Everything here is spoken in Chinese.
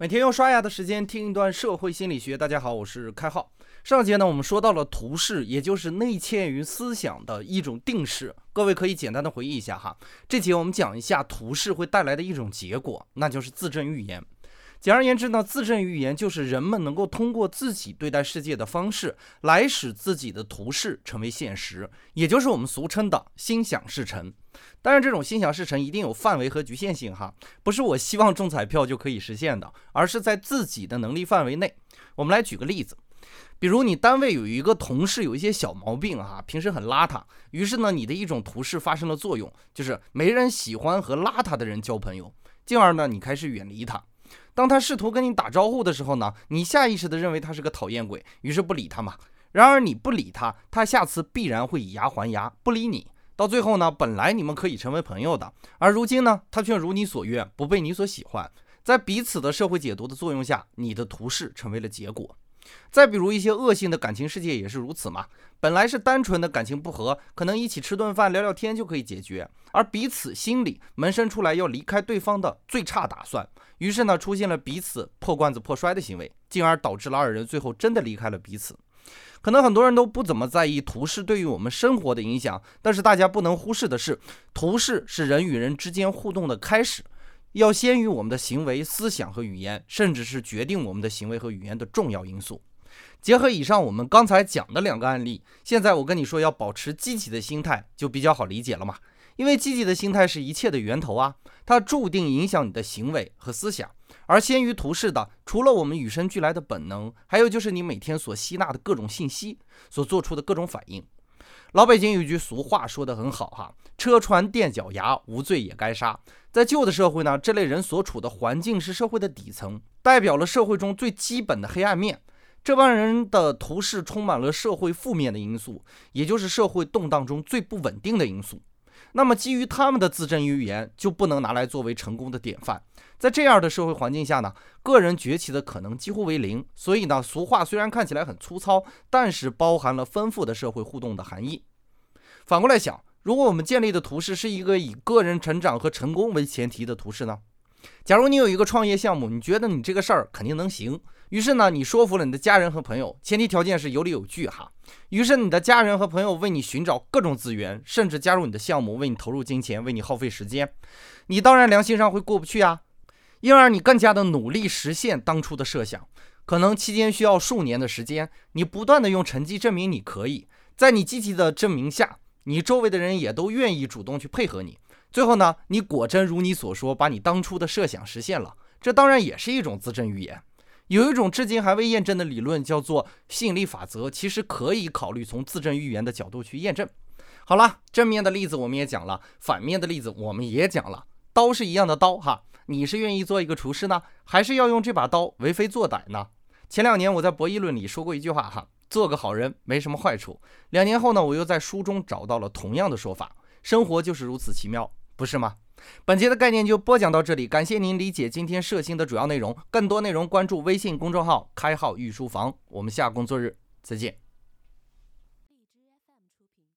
每天用刷牙的时间听一段社会心理学。大家好，我是开浩。上节呢，我们说到了图式，也就是内嵌于思想的一种定式。各位可以简单的回忆一下哈。这节我们讲一下图式会带来的一种结果，那就是自证预言。简而言之呢，自证预言就是人们能够通过自己对待世界的方式，来使自己的图式成为现实，也就是我们俗称的心想事成。当然，这种心想事成一定有范围和局限性哈，不是我希望中彩票就可以实现的，而是在自己的能力范围内。我们来举个例子，比如你单位有一个同事有一些小毛病哈，平时很邋遢，于是呢，你的一种图示发生了作用，就是没人喜欢和邋遢的人交朋友，进而呢，你开始远离他。当他试图跟你打招呼的时候呢，你下意识的认为他是个讨厌鬼，于是不理他嘛。然而你不理他，他下次必然会以牙还牙，不理你。到最后呢，本来你们可以成为朋友的，而如今呢，他却如你所愿，不被你所喜欢。在彼此的社会解读的作用下，你的图示成为了结果。再比如一些恶性的感情世界也是如此嘛。本来是单纯的感情不和，可能一起吃顿饭聊聊天就可以解决，而彼此心里萌生出来要离开对方的最差打算，于是呢，出现了彼此破罐子破摔的行为，进而导致了二人最后真的离开了彼此。可能很多人都不怎么在意图示对于我们生活的影响，但是大家不能忽视的是，图示是人与人之间互动的开始，要先于我们的行为、思想和语言，甚至是决定我们的行为和语言的重要因素。结合以上我们刚才讲的两个案例，现在我跟你说要保持积极的心态，就比较好理解了嘛。因为积极的心态是一切的源头啊，它注定影响你的行为和思想。而先于图示的，除了我们与生俱来的本能，还有就是你每天所吸纳的各种信息所做出的各种反应。老北京有句俗话说得很好哈，车船垫脚牙，无罪也该杀。在旧的社会呢，这类人所处的环境是社会的底层，代表了社会中最基本的黑暗面。这帮人的图示充满了社会负面的因素，也就是社会动荡中最不稳定的因素。那么，基于他们的自证预言，就不能拿来作为成功的典范。在这样的社会环境下呢，个人崛起的可能几乎为零。所以呢，俗话虽然看起来很粗糙，但是包含了丰富的社会互动的含义。反过来想，如果我们建立的图示是一个以个人成长和成功为前提的图示呢？假如你有一个创业项目，你觉得你这个事儿肯定能行。于是呢，你说服了你的家人和朋友，前提条件是有理有据哈。于是你的家人和朋友为你寻找各种资源，甚至加入你的项目，为你投入金钱，为你耗费时间。你当然良心上会过不去啊，因而你更加的努力实现当初的设想。可能期间需要数年的时间，你不断的用成绩证明你可以。在你积极的证明下，你周围的人也都愿意主动去配合你。最后呢，你果真如你所说，把你当初的设想实现了。这当然也是一种自证预言。有一种至今还未验证的理论，叫做吸引力法则，其实可以考虑从自证预言的角度去验证。好了，正面的例子我们也讲了，反面的例子我们也讲了。刀是一样的刀哈，你是愿意做一个厨师呢，还是要用这把刀为非作歹呢？前两年我在博弈论里说过一句话哈，做个好人没什么坏处。两年后呢，我又在书中找到了同样的说法，生活就是如此奇妙，不是吗？本节的概念就播讲到这里，感谢您理解今天射星的主要内容。更多内容关注微信公众号“开号御书房”，我们下工作日再见。